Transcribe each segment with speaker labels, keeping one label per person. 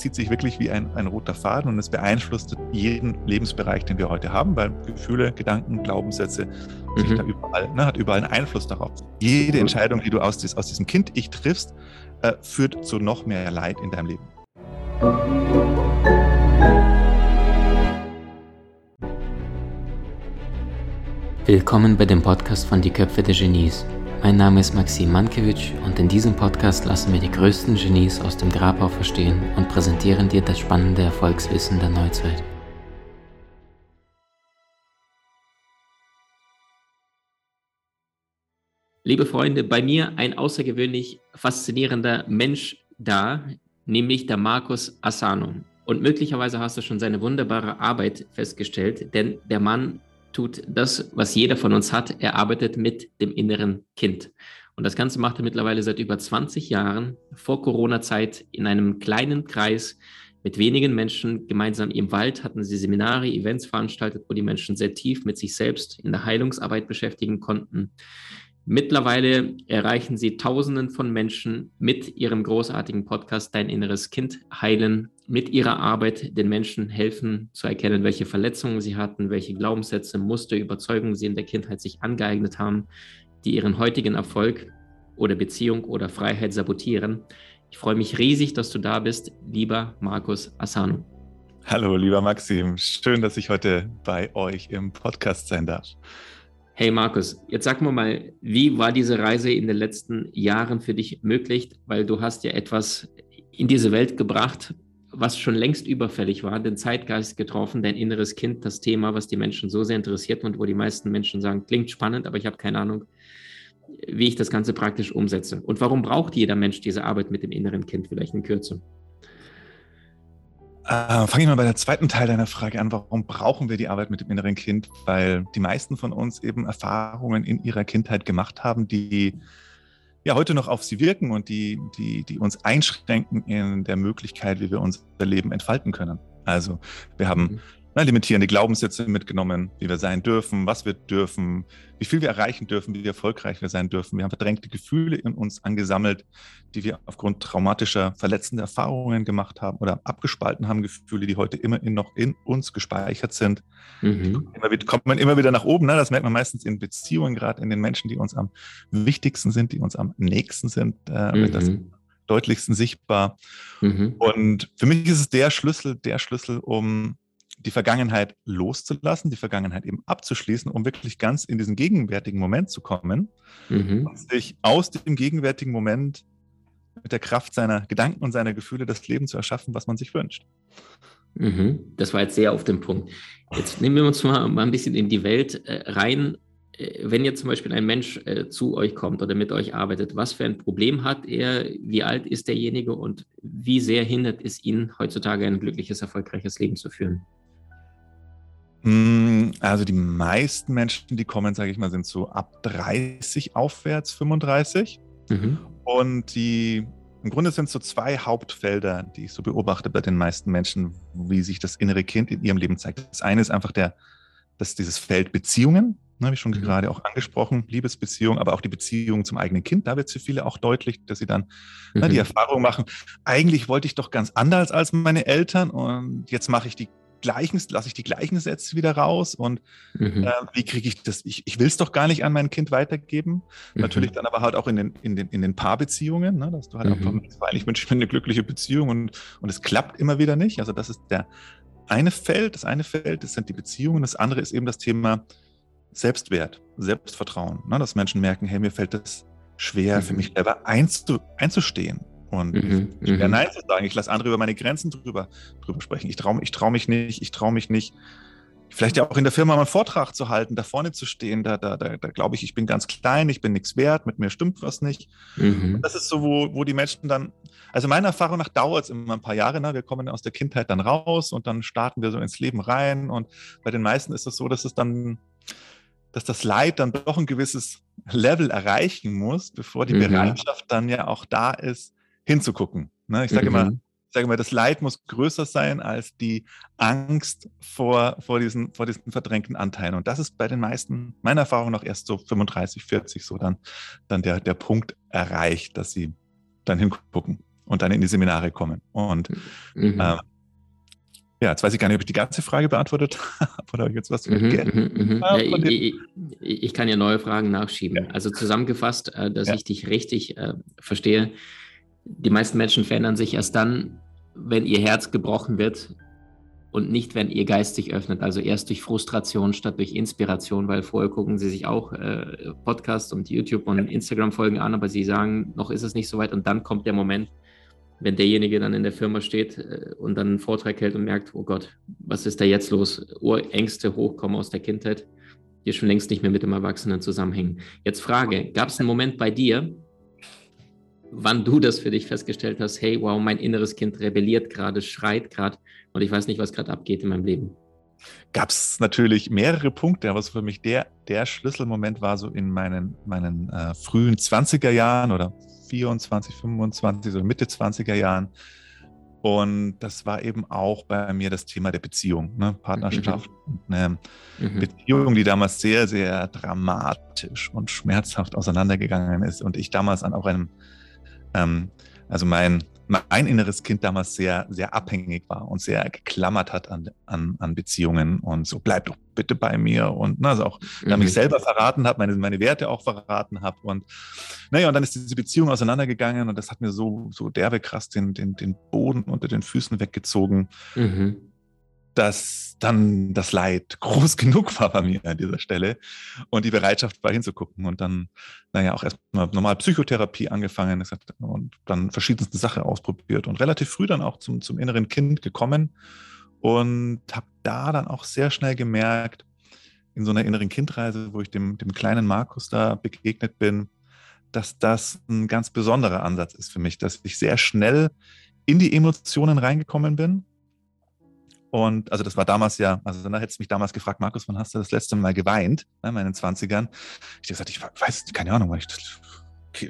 Speaker 1: zieht sich wirklich wie ein, ein roter Faden und es beeinflusst jeden Lebensbereich, den wir heute haben, weil Gefühle, Gedanken, Glaubenssätze mhm. da überall, ne, hat überall einen Einfluss darauf. Jede. Entscheidung, die du aus, aus diesem Kind-Ich triffst, äh, führt zu noch mehr Leid in deinem Leben.
Speaker 2: Willkommen bei dem Podcast von Die Köpfe der Genies. Mein Name ist Maxim Mankewitsch und in diesem Podcast lassen wir die größten Genies aus dem Grabau verstehen und präsentieren dir das spannende Erfolgswissen der Neuzeit. Liebe Freunde, bei mir ein außergewöhnlich faszinierender Mensch da, nämlich der Markus Asano. Und möglicherweise hast du schon seine wunderbare Arbeit festgestellt, denn der Mann tut das, was jeder von uns hat. Er arbeitet mit dem inneren Kind. Und das Ganze macht er mittlerweile seit über 20 Jahren, vor Corona-Zeit, in einem kleinen Kreis mit wenigen Menschen gemeinsam im Wald hatten sie Seminare, Events veranstaltet, wo die Menschen sehr tief mit sich selbst in der Heilungsarbeit beschäftigen konnten. Mittlerweile erreichen sie Tausenden von Menschen mit ihrem großartigen Podcast Dein inneres Kind heilen, mit ihrer Arbeit den Menschen helfen zu erkennen, welche Verletzungen sie hatten, welche Glaubenssätze, Muster, Überzeugungen sie in der Kindheit sich angeeignet haben, die ihren heutigen Erfolg oder Beziehung oder Freiheit sabotieren. Ich freue mich riesig, dass du da bist, lieber Markus Asano.
Speaker 1: Hallo, lieber Maxim. Schön, dass ich heute bei euch im Podcast sein darf.
Speaker 2: Hey Markus, jetzt sag mir mal, wie war diese Reise in den letzten Jahren für dich möglich? Weil du hast ja etwas in diese Welt gebracht, was schon längst überfällig war, den Zeitgeist getroffen, dein inneres Kind, das Thema, was die Menschen so sehr interessiert und wo die meisten Menschen sagen, klingt spannend, aber ich habe keine Ahnung, wie ich das Ganze praktisch umsetze. Und warum braucht jeder Mensch diese Arbeit mit dem inneren Kind vielleicht in Kürze?
Speaker 1: Äh, Fange ich mal bei der zweiten Teil deiner Frage an. Warum brauchen wir die Arbeit mit dem inneren Kind? Weil die meisten von uns eben Erfahrungen in ihrer Kindheit gemacht haben, die ja heute noch auf sie wirken und die, die, die uns einschränken in der Möglichkeit, wie wir unser Leben entfalten können. Also wir haben na, limitierende Glaubenssätze mitgenommen, wie wir sein dürfen, was wir dürfen, wie viel wir erreichen dürfen, wie erfolgreich wir sein dürfen. Wir haben verdrängte Gefühle in uns angesammelt, die wir aufgrund traumatischer, verletzender Erfahrungen gemacht haben oder abgespalten haben, Gefühle, die heute immerhin noch in uns gespeichert sind. Mhm. Immer wieder, kommt man immer wieder nach oben. Ne? Das merkt man meistens in Beziehungen, gerade in den Menschen, die uns am wichtigsten sind, die uns am nächsten sind. Äh, mhm. das deutlichsten sichtbar. Mhm. Und für mich ist es der Schlüssel, der Schlüssel, um die Vergangenheit loszulassen, die Vergangenheit eben abzuschließen, um wirklich ganz in diesen gegenwärtigen Moment zu kommen mhm. und sich aus dem gegenwärtigen Moment mit der Kraft seiner Gedanken und seiner Gefühle das Leben zu erschaffen, was man sich wünscht.
Speaker 2: Mhm. Das war jetzt sehr auf den Punkt. Jetzt nehmen wir uns mal, mal ein bisschen in die Welt äh, rein. Äh, wenn jetzt zum Beispiel ein Mensch äh, zu euch kommt oder mit euch arbeitet, was für ein Problem hat er, wie alt ist derjenige und wie sehr hindert es ihn, heutzutage ein glückliches, erfolgreiches Leben zu führen?
Speaker 1: Hm, also die meisten Menschen, die kommen, sage ich mal, sind so ab 30 aufwärts, 35. Mhm. Und die, im Grunde sind es so zwei Hauptfelder, die ich so beobachte bei den meisten Menschen, wie sich das innere Kind in ihrem Leben zeigt. Das eine ist einfach der, das, dieses Feld Beziehungen, ne, habe ich schon mhm. gerade auch angesprochen, Liebesbeziehung, aber auch die Beziehung zum eigenen Kind. Da wird es für viele auch deutlich, dass sie dann mhm. ne, die mhm. Erfahrung machen, eigentlich wollte ich doch ganz anders als meine Eltern und jetzt mache ich die gleichen, lasse ich die gleichen Sätze wieder raus und mhm. äh, wie kriege ich das? Ich, ich will es doch gar nicht an mein Kind weitergeben. Mhm. Natürlich dann aber halt auch in den, in den, in den Paarbeziehungen, ne, dass du halt mhm. einfach, weil ich wünsche mir eine glückliche Beziehung und, und es klappt immer wieder nicht. Also das ist der eine Feld, das eine Feld, das sind die Beziehungen, das andere ist eben das Thema Selbstwert, Selbstvertrauen, ne, dass Menschen merken, hey, mir fällt das schwer, für mhm. mich selber einzu, einzustehen. Und mhm, schwer mhm. Nein zu sagen. Ich lasse andere über meine Grenzen drüber, drüber sprechen. Ich traue ich trau mich nicht, ich traue mich nicht, vielleicht ja auch in der Firma mal einen Vortrag zu halten, da vorne zu stehen. Da, da, da, da glaube ich, ich bin ganz klein, ich bin nichts wert, mit mir stimmt was nicht. Mhm. das ist so, wo, wo die Menschen dann, also meiner Erfahrung nach dauert es immer ein paar Jahre. Ne? Wir kommen aus der Kindheit dann raus und dann starten wir so ins Leben rein. Und bei den meisten ist es so, dass es dann dass das Leid dann doch ein gewisses Level erreichen muss, bevor die mhm. Bereitschaft dann ja auch da ist, hinzugucken. Ne? Ich sage mhm. immer, ich sage immer, das Leid muss größer sein als die Angst vor, vor, diesen, vor diesen verdrängten Anteilen. Und das ist bei den meisten, meiner Erfahrung nach, erst so 35, 40 so dann, dann der, der Punkt erreicht, dass sie dann hingucken und dann in die Seminare kommen. Und mhm. äh, ja, jetzt weiß ich gar nicht, ob ich die ganze Frage beantwortet habe oder jetzt was. Mhm,
Speaker 2: mhm, mhm. ja, ich, ich, kann ja neue Fragen nachschieben. Ja. Also zusammengefasst, äh, dass ja. ich dich richtig äh, verstehe. Die meisten Menschen verändern sich erst dann, wenn ihr Herz gebrochen wird und nicht, wenn ihr Geist sich öffnet. Also erst durch Frustration statt durch Inspiration, weil vorher gucken sie sich auch äh, Podcasts und YouTube und Instagram-Folgen an, aber sie sagen, noch ist es nicht so weit und dann kommt der Moment, wenn derjenige dann in der Firma steht äh, und dann einen Vortrag hält und merkt, oh Gott, was ist da jetzt los? Urängste hochkommen aus der Kindheit, die schon längst nicht mehr mit dem Erwachsenen zusammenhängen. Jetzt Frage, gab es einen Moment bei dir, wann du das für dich festgestellt hast, hey, wow, mein inneres Kind rebelliert gerade, schreit gerade und ich weiß nicht, was gerade abgeht in meinem Leben.
Speaker 1: Gab es natürlich mehrere Punkte, aber für mich der, der Schlüsselmoment war so in meinen, meinen äh, frühen 20er Jahren oder 24, 25, so Mitte 20er Jahren. Und das war eben auch bei mir das Thema der Beziehung, ne? Partnerschaft. Mhm. Eine mhm. Beziehung, die damals sehr, sehr dramatisch und schmerzhaft auseinandergegangen ist. Und ich damals an auch einem ähm, also mein, mein inneres Kind damals sehr, sehr abhängig war und sehr geklammert hat an, an, an Beziehungen und so, bleib doch bitte bei mir und na, also auch, mhm. da mich selber verraten habe, meine, meine Werte auch verraten habe und naja, und dann ist diese Beziehung auseinandergegangen und das hat mir so, so derbe krass den, den, den Boden unter den Füßen weggezogen. Mhm dass dann das Leid groß genug war bei mir an dieser Stelle und die Bereitschaft war hinzugucken und dann, naja, auch erstmal normal Psychotherapie angefangen und dann verschiedenste Sachen ausprobiert und relativ früh dann auch zum, zum inneren Kind gekommen und habe da dann auch sehr schnell gemerkt, in so einer inneren Kindreise, wo ich dem, dem kleinen Markus da begegnet bin, dass das ein ganz besonderer Ansatz ist für mich, dass ich sehr schnell in die Emotionen reingekommen bin und also das war damals ja, also dann hättest du mich damals gefragt, Markus, wann hast du das letzte Mal geweint, ne, in meinen 20ern? Ich habe gesagt, ich weiß, keine Ahnung, weil ich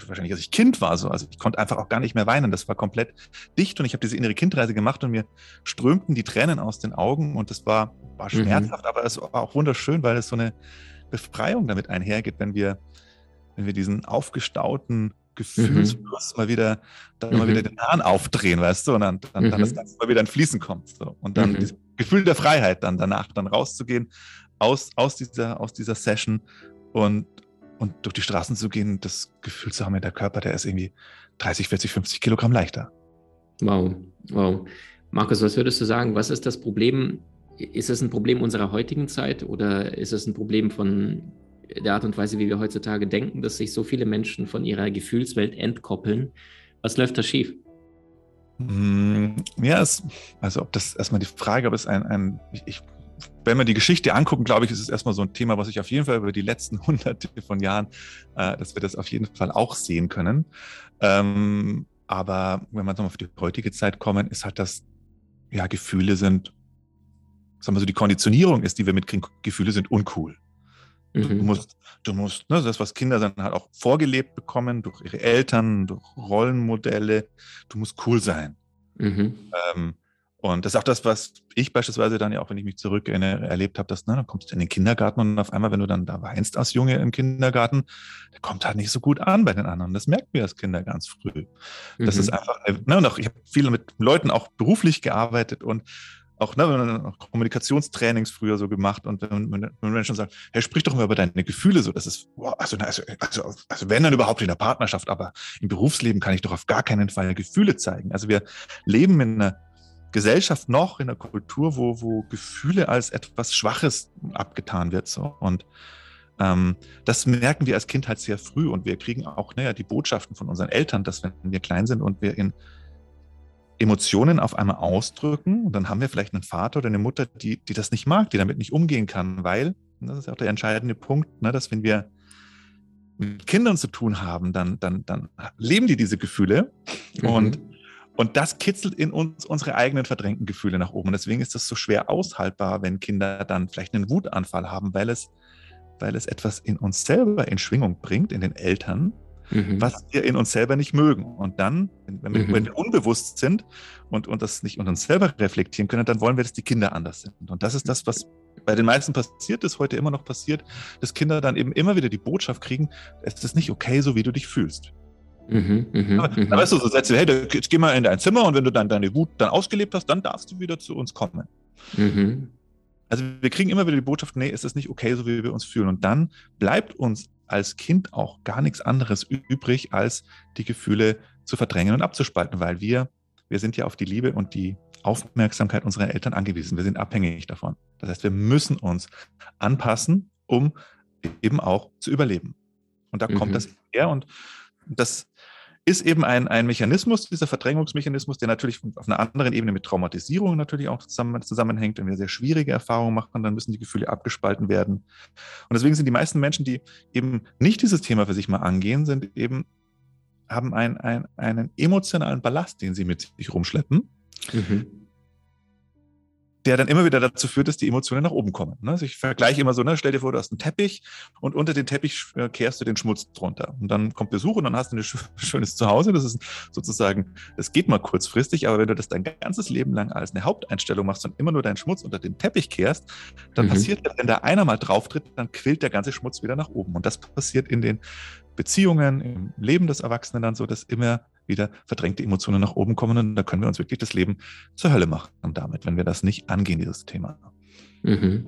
Speaker 1: wahrscheinlich als ich Kind war so. Also ich konnte einfach auch gar nicht mehr weinen. Das war komplett dicht und ich habe diese innere Kindreise gemacht und mir strömten die Tränen aus den Augen und das war, war mhm. schmerzhaft, mhm. aber es war auch wunderschön, weil es so eine Befreiung damit einhergeht, wenn wir, wenn wir diesen aufgestauten Gefühlsfluss mhm. mal wieder, dann mhm. mal wieder den Hahn aufdrehen, weißt du, und dann, dann, mhm. dann das mhm. Ganze mal wieder in Fließen kommt. So. Und dann mhm. dieses Gefühl der Freiheit, dann danach dann rauszugehen aus, aus, dieser, aus dieser Session und, und durch die Straßen zu gehen, das Gefühl zu haben, der Körper, der ist irgendwie 30, 40, 50 Kilogramm leichter.
Speaker 2: Wow, wow. Markus, was würdest du sagen? Was ist das Problem? Ist es ein Problem unserer heutigen Zeit oder ist es ein Problem von der Art und Weise, wie wir heutzutage denken, dass sich so viele Menschen von ihrer Gefühlswelt entkoppeln. Was läuft da schief?
Speaker 1: Mm, ja, es, also ob das erstmal die Frage, ob es ein, ein ich, wenn wir die Geschichte angucken, glaube ich, ist es erstmal so ein Thema, was ich auf jeden Fall über die letzten hunderte von Jahren, äh, dass wir das auf jeden Fall auch sehen können. Ähm, aber wenn wir nochmal auf die heutige Zeit kommen, ist halt das, ja, Gefühle sind, sagen wir so, die Konditionierung ist, die wir mitkriegen, Gefühle sind uncool. Mhm. Du musst, du musst, ne, das, was Kinder dann halt auch vorgelebt bekommen, durch ihre Eltern, durch Rollenmodelle, du musst cool sein. Mhm. Ähm, und das ist auch das, was ich beispielsweise dann ja auch, wenn ich mich zurück erlebt habe, dass, ne, dann kommst du in den Kindergarten und auf einmal, wenn du dann da weinst als Junge im Kindergarten, der kommt halt nicht so gut an bei den anderen. Das merken wir als Kinder ganz früh. Das mhm. ist einfach, ne, und auch, ich habe viele mit Leuten auch beruflich gearbeitet und auch, ne, Kommunikationstrainings früher so gemacht und wenn, wenn, wenn Menschen sagen, hey, sprich doch mal über deine Gefühle so, das ist, wow, also, also, also, also wenn dann überhaupt in der Partnerschaft, aber im Berufsleben kann ich doch auf gar keinen Fall Gefühle zeigen. Also wir leben in einer Gesellschaft noch, in einer Kultur, wo, wo Gefühle als etwas Schwaches abgetan wird so und ähm, das merken wir als Kind halt sehr früh und wir kriegen auch naja, die Botschaften von unseren Eltern, dass wenn wir klein sind und wir in Emotionen auf einmal ausdrücken und dann haben wir vielleicht einen Vater oder eine Mutter, die, die das nicht mag, die damit nicht umgehen kann, weil, das ist auch der entscheidende Punkt, ne, dass wenn wir mit Kindern zu tun haben, dann, dann, dann leben die diese Gefühle mhm. und, und das kitzelt in uns unsere eigenen verdrängten Gefühle nach oben. Und deswegen ist das so schwer aushaltbar, wenn Kinder dann vielleicht einen Wutanfall haben, weil es, weil es etwas in uns selber in Schwingung bringt, in den Eltern, mhm. was wir in uns selber nicht mögen. Und dann, wenn wir, mhm. wenn wir unbewusst sind und, und das nicht in uns selber reflektieren können, dann wollen wir, dass die Kinder anders sind. Und das ist das, was bei den meisten passiert ist, heute immer noch passiert, dass Kinder dann eben immer wieder die Botschaft kriegen, es ist nicht okay, so wie du dich fühlst. Mhm, mh, aber, mh. weißt du, so Sätze, hey, jetzt geh mal in dein Zimmer und wenn du dann deine Wut dann ausgelebt hast, dann darfst du wieder zu uns kommen. Mhm. Also wir kriegen immer wieder die Botschaft, nee, es ist nicht okay, so wie wir uns fühlen. Und dann bleibt uns als Kind auch gar nichts anderes übrig, als die Gefühle zu verdrängen und abzuspalten, weil wir, wir sind ja auf die Liebe und die Aufmerksamkeit unserer Eltern angewiesen. Wir sind abhängig davon. Das heißt, wir müssen uns anpassen, um eben auch zu überleben. Und da mhm. kommt das her und das ist eben ein, ein Mechanismus, dieser Verdrängungsmechanismus, der natürlich auf einer anderen Ebene mit Traumatisierung natürlich auch zusammen, zusammenhängt. Wenn wir sehr schwierige Erfahrungen machen, dann müssen die Gefühle abgespalten werden. Und deswegen sind die meisten Menschen, die eben nicht dieses Thema für sich mal angehen, sind eben, haben ein, ein, einen emotionalen Ballast, den sie mit sich rumschleppen. Mhm der dann immer wieder dazu führt, dass die Emotionen nach oben kommen. Ne? Also ich vergleiche immer so, ne? stell dir vor, du hast einen Teppich und unter den Teppich äh, kehrst du den Schmutz drunter. Und dann kommt Besuch und dann hast du ein schönes Zuhause. Das ist sozusagen, das geht mal kurzfristig, aber wenn du das dein ganzes Leben lang als eine Haupteinstellung machst und immer nur deinen Schmutz unter den Teppich kehrst, dann mhm. passiert, wenn da einer mal drauf tritt, dann quillt der ganze Schmutz wieder nach oben. Und das passiert in den Beziehungen, im Leben des Erwachsenen dann so, dass immer wieder verdrängte Emotionen nach oben kommen und da können wir uns wirklich das Leben zur Hölle machen damit, wenn wir das nicht angehen, dieses Thema.
Speaker 2: Mhm.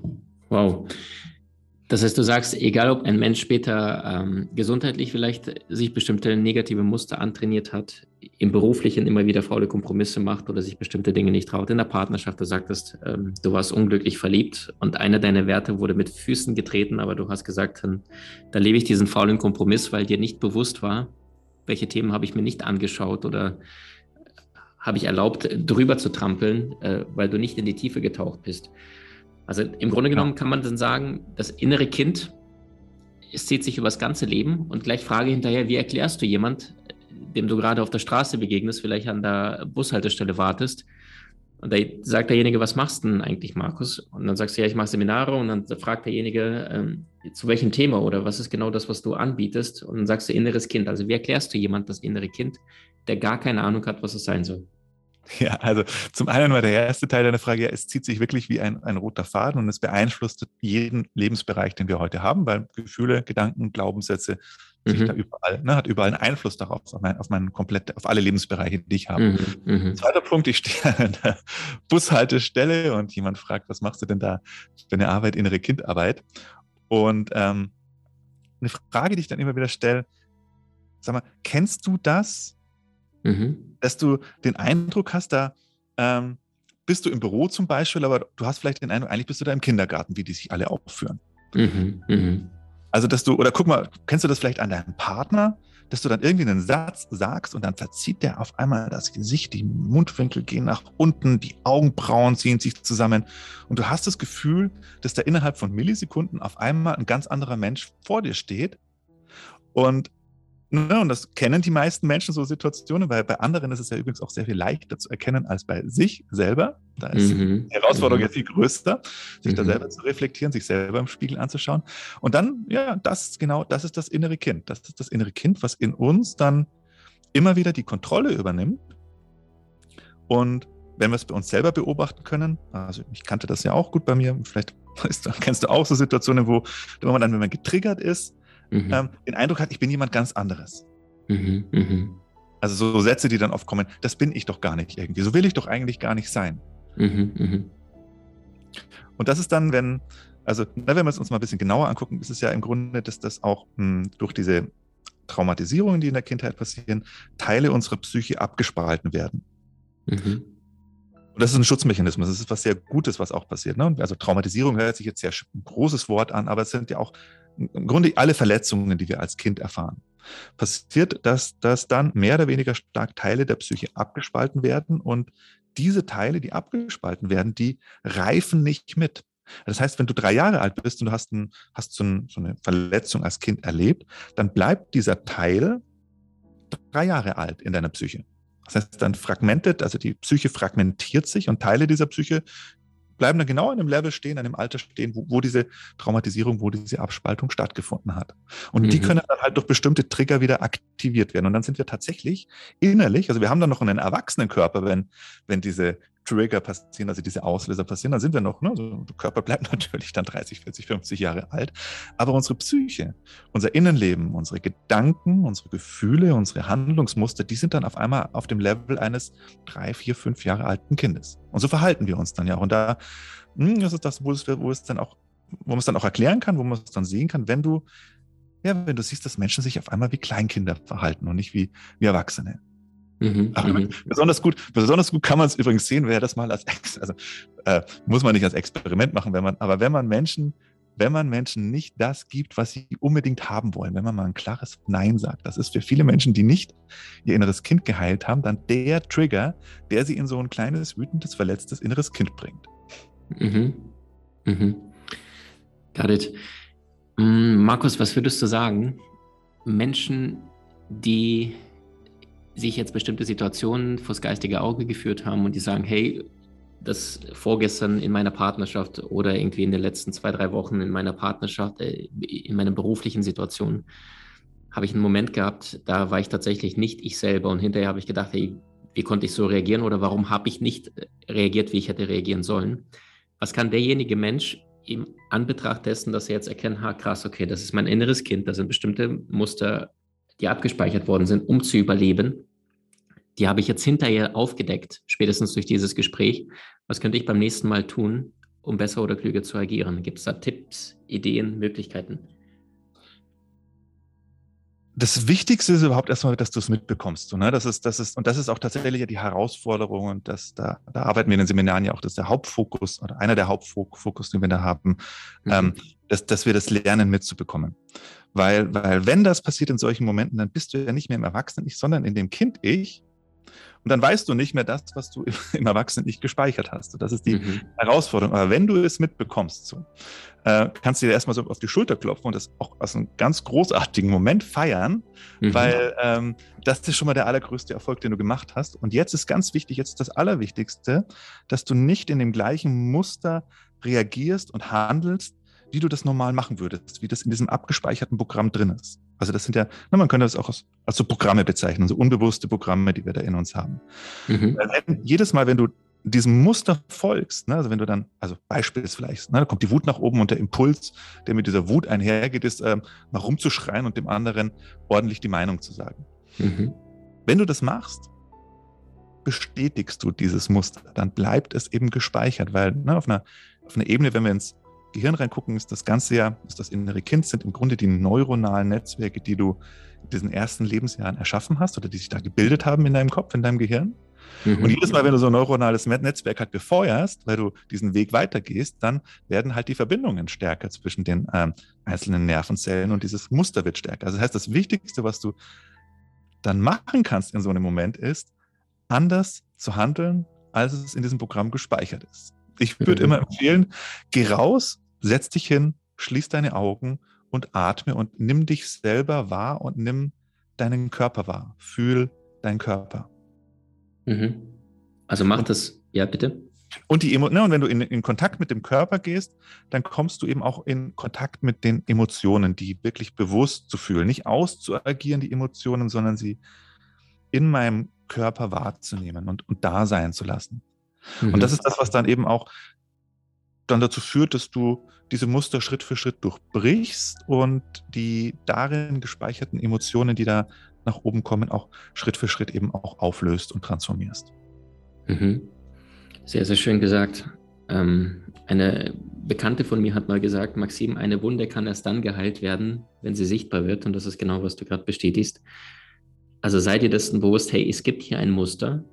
Speaker 2: Wow. Das heißt, du sagst, egal ob ein Mensch später ähm, gesundheitlich vielleicht sich bestimmte negative Muster antrainiert hat, im Beruflichen immer wieder faule Kompromisse macht oder sich bestimmte Dinge nicht traut, in der Partnerschaft, du sagtest, ähm, du warst unglücklich verliebt und einer deiner Werte wurde mit Füßen getreten, aber du hast gesagt, dann, dann lebe ich diesen faulen Kompromiss, weil dir nicht bewusst war, welche Themen habe ich mir nicht angeschaut oder habe ich erlaubt, drüber zu trampeln, äh, weil du nicht in die Tiefe getaucht bist. Also im Grunde genommen ja. kann man dann sagen, das innere Kind, es zieht sich über das ganze Leben und gleich Frage hinterher, wie erklärst du jemand, dem du gerade auf der Straße begegnest, vielleicht an der Bushaltestelle wartest, und da sagt derjenige, was machst du denn eigentlich, Markus? Und dann sagst du, ja, ich mache Seminare. Und dann fragt derjenige, ähm, zu welchem Thema oder was ist genau das, was du anbietest? Und dann sagst du inneres Kind. Also wie erklärst du jemand das innere Kind, der gar keine Ahnung hat, was es sein soll?
Speaker 1: Ja, also zum einen war der erste Teil deiner Frage, ja, es zieht sich wirklich wie ein, ein roter Faden und es beeinflusst jeden Lebensbereich, den wir heute haben, weil Gefühle, Gedanken, Glaubenssätze mhm. da überall, ne, hat überall einen Einfluss darauf, auf, mein, auf, meinen komplett, auf alle Lebensbereiche, die ich habe. Mhm. Mhm. Zweiter Punkt, ich stehe an der Bushaltestelle und jemand fragt, was machst du denn da für eine Arbeit, innere Kindarbeit? Und ähm, eine Frage, die ich dann immer wieder stelle, sag mal, kennst du das, mhm. dass du den Eindruck hast, da ähm, bist du im Büro zum Beispiel, aber du hast vielleicht den Eindruck, eigentlich bist du da im Kindergarten, wie die sich alle aufführen. Mhm. Mhm. Also, dass du, oder guck mal, kennst du das vielleicht an deinem Partner, dass du dann irgendwie einen Satz sagst und dann verzieht der auf einmal das Gesicht, die Mundwinkel gehen nach unten, die Augenbrauen ziehen sich zusammen und du hast das Gefühl, dass da innerhalb von Millisekunden auf einmal ein ganz anderer Mensch vor dir steht und Ne, und das kennen die meisten Menschen, so Situationen, weil bei anderen ist es ja übrigens auch sehr viel leichter zu erkennen als bei sich selber. Da ist mhm. die Herausforderung mhm. ja viel größer, sich mhm. da selber zu reflektieren, sich selber im Spiegel anzuschauen. Und dann, ja, das genau, das ist das innere Kind. Das ist das innere Kind, was in uns dann immer wieder die Kontrolle übernimmt. Und wenn wir es bei uns selber beobachten können, also ich kannte das ja auch gut bei mir, vielleicht kennst du auch so Situationen, wo wenn man dann, wenn man getriggert ist, mhm. ähm, den Eindruck hat, ich bin jemand ganz anderes. Mhm, mhm. Also so Sätze, die dann oft kommen, das bin ich doch gar nicht irgendwie, so will ich doch eigentlich gar nicht sein. Mhm, mhm. Und das ist dann, wenn, also wenn wir es uns mal ein bisschen genauer angucken, ist es ja im Grunde, dass das auch mh, hm, durch diese Traumatisierungen, die in der Kindheit passieren, Teile unserer Psyche abgespalten werden. Mhm. Und das ist ein Schutzmechanismus. Das ist was sehr Gutes, was auch passiert. Ne? Also Traumatisierung hört sich jetzt sehr ein großes Wort an, aber es sind ja auch im Grunde alle Verletzungen, die wir als Kind erfahren, passiert, dass, dass dann mehr oder weniger stark Teile der Psyche abgespalten werden und diese Teile, die abgespalten werden, die reifen nicht mit. Das heißt, wenn du drei Jahre alt bist und du hast, ein, hast so, ein, so eine Verletzung als Kind erlebt, dann bleibt dieser Teil drei Jahre alt in deiner Psyche. Das heißt, dann fragmentet, also die Psyche fragmentiert sich und Teile dieser Psyche bleiben dann genau an dem Level stehen, an dem Alter stehen, wo, wo diese Traumatisierung, wo diese Abspaltung stattgefunden hat. Und mhm. die können dann halt durch bestimmte Trigger wieder aktiviert werden. Und dann sind wir tatsächlich innerlich, also wir haben dann noch einen Erwachsenenkörper, wenn, wenn diese Trigger passieren, also diese Auslöser passieren, dann sind wir noch, ne, also der Körper bleibt natürlich dann 30, 40, 50 Jahre alt, aber unsere Psyche, unser Innenleben, unsere Gedanken, unsere Gefühle, unsere Handlungsmuster, die sind dann auf einmal auf dem Level eines drei, vier, fünf Jahre alten Kindes. Und so verhalten wir uns dann ja. Und da hm, das ist das, wo es, wo es dann auch, wo man es dann auch erklären kann, wo man es dann sehen kann, wenn du, ja, wenn du siehst, dass Menschen sich auf einmal wie Kleinkinder verhalten und nicht wie, wie Erwachsene. Mhm, mhm. besonders gut, besonders gut kann man es übrigens sehen, wer das mal als, also äh, muss man nicht als Experiment machen, wenn man, aber wenn man Menschen, wenn man Menschen nicht das gibt, was sie unbedingt haben wollen, wenn man mal ein klares Nein sagt, das ist für viele Menschen, die nicht ihr inneres Kind geheilt haben, dann der Trigger, der sie in so ein kleines, wütendes, verletztes inneres Kind bringt. Mhm.
Speaker 2: Mhm. Got it. Mm, Markus, was würdest du sagen? Menschen, die sich jetzt bestimmte Situationen vors geistige Auge geführt haben und die sagen, hey, das vorgestern in meiner Partnerschaft oder irgendwie in den letzten zwei, drei Wochen in meiner Partnerschaft, äh, in meiner beruflichen Situation, habe ich einen Moment gehabt, da war ich tatsächlich nicht ich selber und hinterher habe ich gedacht, hey, wie konnte ich so reagieren oder warum habe ich nicht äh, reagiert, wie ich hätte reagieren sollen? Was kann derjenige Mensch im Anbetracht dessen, dass er jetzt erkennt, ha, krass, okay, das ist mein inneres Kind, da sind bestimmte Muster die abgespeichert worden sind, um zu überleben, die habe ich jetzt hinterher aufgedeckt, spätestens durch dieses Gespräch. Was könnte ich beim nächsten Mal tun, um besser oder klüger zu agieren? Gibt es da Tipps, Ideen, Möglichkeiten?
Speaker 1: das Wichtigste ist überhaupt erstmal, dass du es mitbekommst. So, ne? das ist, das ist, und das ist auch tatsächlich ja die Herausforderung. Und das, da, da arbeiten wir in den Seminaren ja auch, das ist der Hauptfokus oder einer der Hauptfokus, den wir da haben, mhm. ähm, dass, dass wir das lernen mitzubekommen. Weil, weil wenn das passiert in solchen Momenten, dann bist du ja nicht mehr im Erwachsenen-Ich, sondern in dem Kind-Ich. Und dann weißt du nicht mehr das, was du im Erwachsenen-Ich gespeichert hast. Und das ist die mhm. Herausforderung. Aber wenn du es mitbekommst, so, äh, kannst du dir erstmal so auf die Schulter klopfen und das auch als einen ganz großartigen Moment feiern, mhm. weil ähm, das ist schon mal der allergrößte Erfolg, den du gemacht hast. Und jetzt ist ganz wichtig, jetzt ist das Allerwichtigste, dass du nicht in dem gleichen Muster reagierst und handelst, wie du das normal machen würdest, wie das in diesem abgespeicherten Programm drin ist. Also das sind ja, na, man könnte das auch als, als so Programme bezeichnen, so unbewusste Programme, die wir da in uns haben. Mhm. Wenn, jedes Mal, wenn du diesem Muster folgst, ne, also wenn du dann, also Beispiels vielleicht, ne, da kommt die Wut nach oben und der Impuls, der mit dieser Wut einhergeht, ist, ähm, mal rumzuschreien und dem anderen ordentlich die Meinung zu sagen. Mhm. Wenn du das machst, bestätigst du dieses Muster, dann bleibt es eben gespeichert, weil ne, auf, einer, auf einer Ebene, wenn wir ins Gehirn reingucken, ist das Ganze ja, ist das innere Kind, sind im Grunde die neuronalen Netzwerke, die du in diesen ersten Lebensjahren erschaffen hast oder die sich da gebildet haben in deinem Kopf, in deinem Gehirn. Mhm. Und jedes Mal, wenn du so ein neuronales Netzwerk halt befeuerst, weil du diesen Weg weitergehst, dann werden halt die Verbindungen stärker zwischen den ähm, einzelnen Nervenzellen und dieses Muster wird stärker. Also das heißt, das Wichtigste, was du dann machen kannst in so einem Moment, ist, anders zu handeln, als es in diesem Programm gespeichert ist. Ich würde mhm. immer empfehlen, geh raus, setz dich hin, schließ deine Augen und atme und nimm dich selber wahr und nimm deinen Körper wahr. Fühl deinen Körper.
Speaker 2: Mhm. Also mach das, ja, bitte.
Speaker 1: Und, die Emo ne, und wenn du in, in Kontakt mit dem Körper gehst, dann kommst du eben auch in Kontakt mit den Emotionen, die wirklich bewusst zu fühlen. Nicht auszuagieren, die Emotionen, sondern sie in meinem Körper wahrzunehmen und, und da sein zu lassen. Mhm. Und das ist das, was dann eben auch dann dazu führt, dass du diese Muster Schritt für Schritt durchbrichst und die darin gespeicherten Emotionen, die da nach oben kommen, auch Schritt für Schritt eben auch auflöst und transformierst.
Speaker 2: Mhm. Sehr, sehr schön gesagt. Ähm, eine Bekannte von mir hat mal gesagt, Maxim, eine Wunde kann erst dann geheilt werden, wenn sie sichtbar wird. Und das ist genau, was du gerade bestätigst. Also sei dir dessen bewusst, hey, es gibt hier ein Muster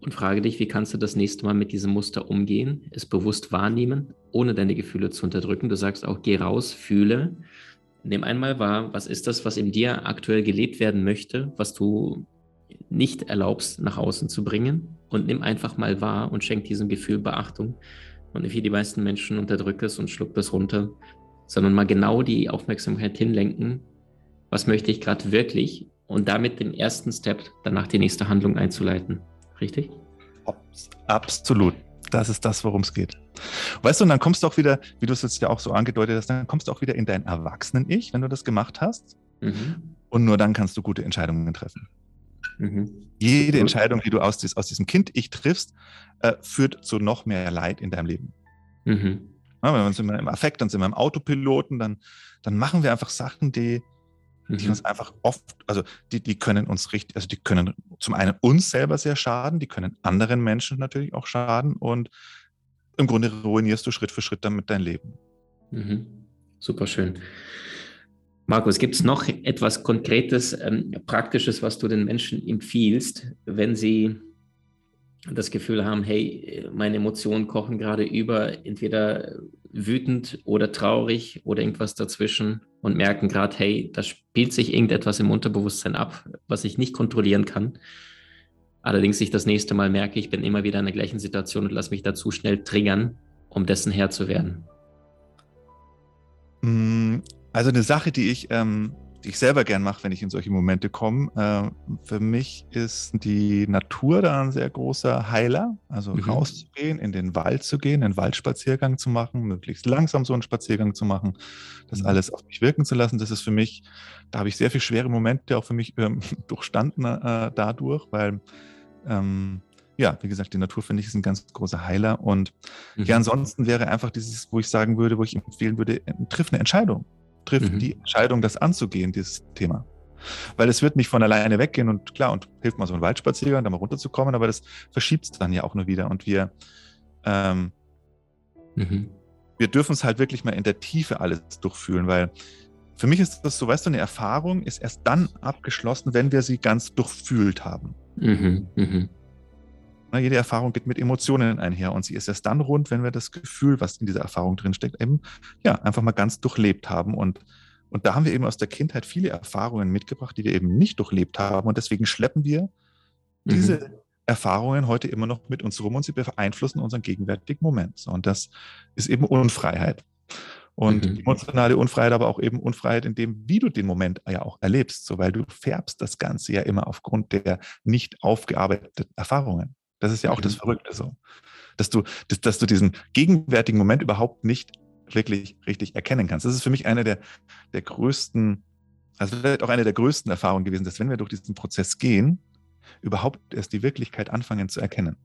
Speaker 2: und frage dich, wie kannst du das nächste Mal mit diesem Muster umgehen, es bewusst wahrnehmen, ohne deine Gefühle zu unterdrücken. Du sagst auch, geh raus, fühle Nimm einmal wahr, was ist das, was in dir aktuell gelebt werden möchte, was du nicht erlaubst, nach außen zu bringen. Und nimm einfach mal wahr und schenk diesem Gefühl Beachtung. Und wie die meisten Menschen unterdrück es und schluck das runter, sondern mal genau die Aufmerksamkeit hinlenken, was möchte ich gerade wirklich und damit den ersten Step danach die nächste Handlung einzuleiten. Richtig?
Speaker 1: Absolut. Das ist das, worum es geht. Weißt du, und dann kommst du auch wieder, wie du es jetzt ja auch so angedeutet hast, dann kommst du auch wieder in dein Erwachsenen-Ich, wenn du das gemacht hast. Mhm. Und nur dann kannst du gute Entscheidungen treffen. Mhm. Jede Entscheidung, die du aus, dies, aus diesem Kind-Ich triffst, äh, führt zu noch mehr Leid in deinem Leben. Mhm. Ja, wenn wir sind im Affekt, dann sind wir im Autopiloten, dann, dann machen wir einfach Sachen, die, die mhm. uns einfach oft, also die, die können uns richtig, also die können zum einen uns selber sehr schaden, die können anderen Menschen natürlich auch schaden und im Grunde ruinierst du Schritt für Schritt damit dein Leben.
Speaker 2: Mhm. Super schön. Markus, gibt es noch etwas Konkretes, ähm, Praktisches, was du den Menschen empfiehlst, wenn sie das Gefühl haben, hey, meine Emotionen kochen gerade über, entweder wütend oder traurig oder irgendwas dazwischen und merken gerade, hey, da spielt sich irgendetwas im Unterbewusstsein ab, was ich nicht kontrollieren kann. Allerdings ich das nächste Mal merke, ich bin immer wieder in der gleichen Situation und lasse mich dazu schnell triggern, um dessen Herr zu werden.
Speaker 1: Mm, also eine Sache, die ich, ähm, die ich selber gern mache, wenn ich in solche Momente komme, äh, für mich ist die Natur da ein sehr großer Heiler. Also mhm. rauszugehen, in den Wald zu gehen, einen Waldspaziergang zu machen, möglichst langsam so einen Spaziergang zu machen, das mhm. alles auf mich wirken zu lassen. Das ist für mich, da habe ich sehr viele schwere Momente auch für mich ähm, durchstanden äh, dadurch, weil ähm, ja, wie gesagt, die Natur finde ich ist ein ganz großer Heiler. Und mhm. ja, ansonsten wäre einfach dieses, wo ich sagen würde, wo ich empfehlen würde, triff eine Entscheidung trifft mhm. die Entscheidung, das anzugehen, dieses Thema. Weil es wird nicht von alleine weggehen und klar, und hilft mal so ein Waldspaziergang, da mal runterzukommen, aber das verschiebt es dann ja auch nur wieder. Und wir, ähm, mhm. wir dürfen es halt wirklich mal in der Tiefe alles durchfühlen, weil für mich ist das so, weißt du, eine Erfahrung ist erst dann abgeschlossen, wenn wir sie ganz durchfühlt haben. Mhm. Mhm. Na, jede Erfahrung geht mit Emotionen einher und sie ist erst dann rund, wenn wir das Gefühl, was in dieser Erfahrung drinsteckt, eben ja einfach mal ganz durchlebt haben. Und, und da haben wir eben aus der Kindheit viele Erfahrungen mitgebracht, die wir eben nicht durchlebt haben. Und deswegen schleppen wir mhm. diese Erfahrungen heute immer noch mit uns rum und sie beeinflussen unseren gegenwärtigen Moment. Und das ist eben Unfreiheit. Und mhm. emotionale Unfreiheit, aber auch eben Unfreiheit in dem, wie du den Moment ja auch erlebst, so weil du färbst das Ganze ja immer aufgrund der nicht aufgearbeiteten Erfahrungen. Das ist ja auch mhm. das Verrückte so. Dass du, dass, dass du diesen gegenwärtigen Moment überhaupt nicht wirklich richtig erkennen kannst. Das ist für mich eine der, der größten, also vielleicht auch eine der größten Erfahrungen gewesen, dass wenn wir durch diesen Prozess gehen, überhaupt erst die Wirklichkeit anfangen zu erkennen.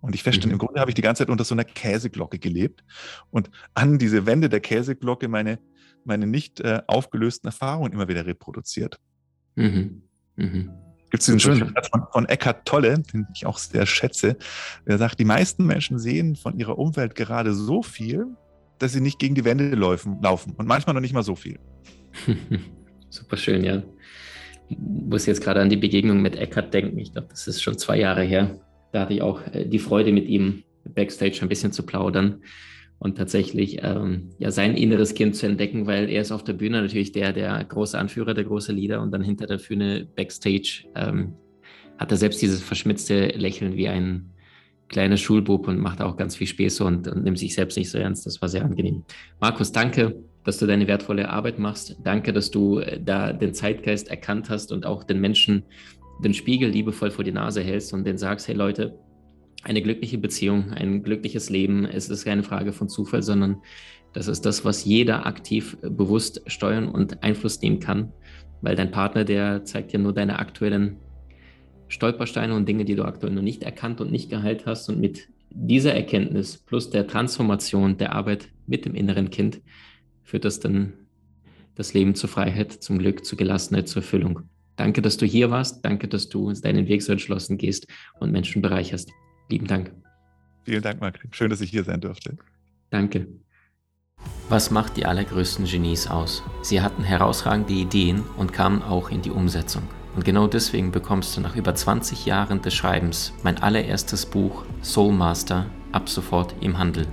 Speaker 1: Und ich feststelle, mhm. im Grunde habe ich die ganze Zeit unter so einer Käseglocke gelebt und an diese Wände der Käseglocke meine, meine nicht äh, aufgelösten Erfahrungen immer wieder reproduziert. Mhm. Mhm gibt es diesen schönen Satz von, von Eckhart Tolle, den ich auch sehr schätze. Der sagt, die meisten Menschen sehen von ihrer Umwelt gerade so viel, dass sie nicht gegen die Wände laufen, laufen und manchmal noch nicht mal so viel.
Speaker 2: Super schön, ja. Ich muss jetzt gerade an die Begegnung mit Eckhart denken. Ich glaube, das ist schon zwei Jahre her. Da hatte ich auch äh, die Freude, mit ihm backstage ein bisschen zu plaudern und tatsächlich ähm, ja sein inneres Kind zu entdecken, weil er ist auf der Bühne natürlich der, der große Anführer, der große Leader und dann hinter der Bühne Backstage ähm, hat er selbst dieses verschmitzte Lächeln wie ein kleiner Schulbub und macht auch ganz viel Späße und, und nimmt sich selbst nicht so ernst. Das war sehr angenehm. Markus, danke, dass du deine wertvolle Arbeit machst. Danke, dass du äh, da den Zeitgeist erkannt hast und auch den Menschen den Spiegel liebevoll vor die Nase hältst und denen sagst, hey Leute, eine glückliche Beziehung, ein glückliches Leben. Es ist keine Frage von Zufall, sondern das ist das, was jeder aktiv äh, bewusst steuern und Einfluss nehmen kann, weil dein Partner, der zeigt ja nur deine aktuellen Stolpersteine und Dinge, die du aktuell noch nicht erkannt und nicht geheilt hast. Und mit dieser Erkenntnis plus der Transformation der Arbeit mit dem inneren Kind führt das dann das Leben zur Freiheit, zum Glück, zur Gelassenheit, zur Erfüllung. Danke, dass du hier warst. Danke, dass du deinen Weg so entschlossen gehst und Menschen bereicherst. Lieben Dank.
Speaker 1: Vielen Dank, Marc. Schön, dass ich hier sein durfte.
Speaker 2: Danke. Was macht die allergrößten Genies aus? Sie hatten herausragende Ideen und kamen auch in die Umsetzung. Und genau deswegen bekommst du nach über 20 Jahren des Schreibens mein allererstes Buch Soul Master ab sofort im Handel.